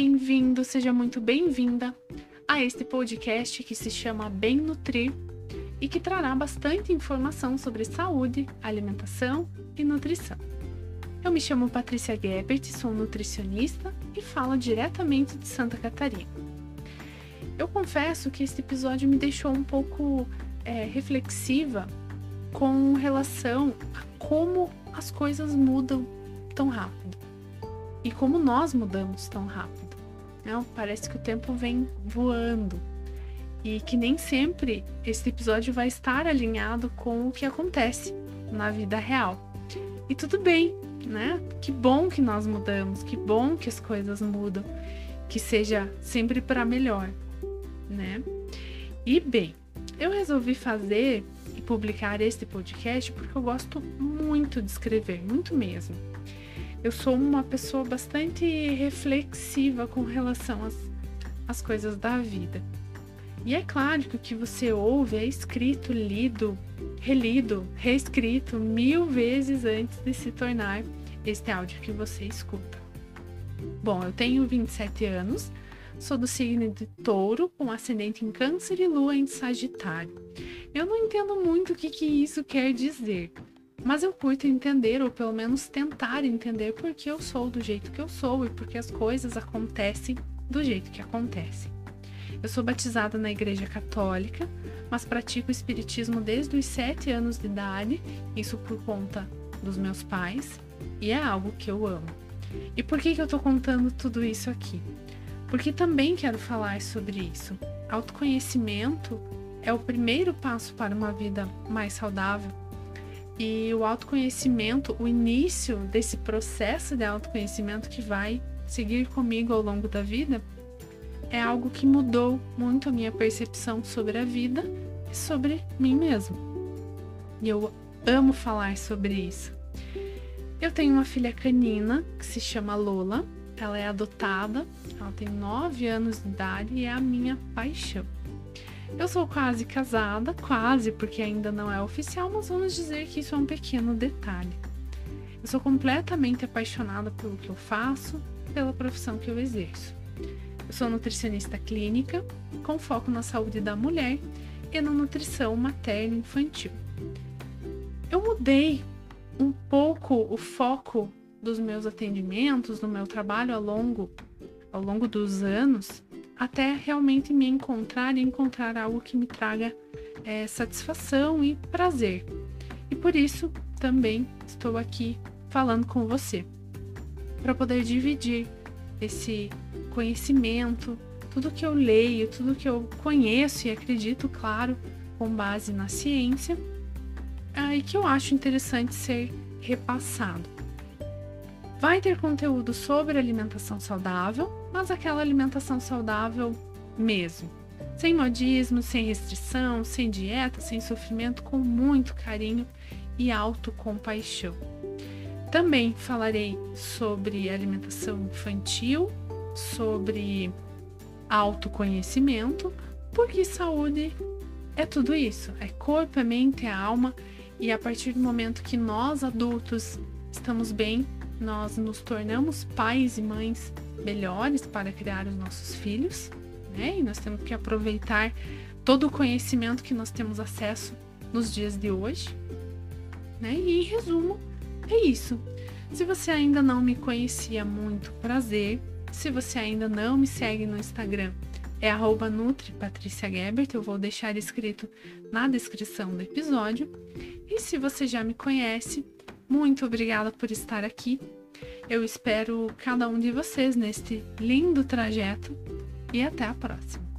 bem-vindo, seja muito bem-vinda a este podcast que se chama Bem Nutrir e que trará bastante informação sobre saúde, alimentação e nutrição. Eu me chamo Patrícia Gebert, sou nutricionista e falo diretamente de Santa Catarina. Eu confesso que este episódio me deixou um pouco é, reflexiva com relação a como as coisas mudam tão rápido e como nós mudamos tão rápido. Não, parece que o tempo vem voando e que nem sempre esse episódio vai estar alinhado com o que acontece na vida real. E tudo bem, né? Que bom que nós mudamos, que bom que as coisas mudam, que seja sempre para melhor, né? E bem, eu resolvi fazer e publicar este podcast porque eu gosto muito de escrever, muito mesmo. Eu sou uma pessoa bastante reflexiva com relação às, às coisas da vida. E é claro que o que você ouve é escrito, lido, relido, reescrito mil vezes antes de se tornar este áudio que você escuta. Bom, eu tenho 27 anos, sou do signo de touro, com ascendente em câncer e lua em sagitário. Eu não entendo muito o que, que isso quer dizer, mas eu curto entender, ou pelo menos tentar entender, porque eu sou do jeito que eu sou e porque as coisas acontecem do jeito que acontecem. Eu sou batizada na Igreja Católica, mas pratico Espiritismo desde os sete anos de idade, isso por conta dos meus pais, e é algo que eu amo. E por que, que eu tô contando tudo isso aqui? Porque também quero falar sobre isso. Autoconhecimento é o primeiro passo para uma vida mais saudável. E o autoconhecimento, o início desse processo de autoconhecimento que vai seguir comigo ao longo da vida, é algo que mudou muito a minha percepção sobre a vida e sobre mim mesmo. E eu amo falar sobre isso. Eu tenho uma filha canina que se chama Lola. Ela é adotada, ela tem 9 anos de idade e é a minha paixão. Eu sou quase casada, quase, porque ainda não é oficial, mas vamos dizer que isso é um pequeno detalhe. Eu sou completamente apaixonada pelo que eu faço, pela profissão que eu exerço. Eu sou nutricionista clínica, com foco na saúde da mulher e na nutrição materna infantil. Eu mudei um pouco o foco dos meus atendimentos, do meu trabalho ao longo, ao longo dos anos, até realmente me encontrar e encontrar algo que me traga é, satisfação e prazer. E por isso também estou aqui falando com você, para poder dividir esse conhecimento, tudo que eu leio, tudo que eu conheço e acredito, claro, com base na ciência, é, e que eu acho interessante ser repassado. Vai ter conteúdo sobre alimentação saudável, mas aquela alimentação saudável mesmo. Sem modismo, sem restrição, sem dieta, sem sofrimento, com muito carinho e autocompaixão. Também falarei sobre alimentação infantil, sobre autoconhecimento, porque saúde é tudo isso: é corpo, é mente, é alma, e a partir do momento que nós adultos estamos bem, nós nos tornamos pais e mães melhores para criar os nossos filhos, né? E nós temos que aproveitar todo o conhecimento que nós temos acesso nos dias de hoje, né? E em resumo, é isso. Se você ainda não me conhecia, muito prazer. Se você ainda não me segue no Instagram, é arroba Eu vou deixar escrito na descrição do episódio. E se você já me conhece, muito obrigada por estar aqui. Eu espero cada um de vocês neste lindo trajeto e até a próxima.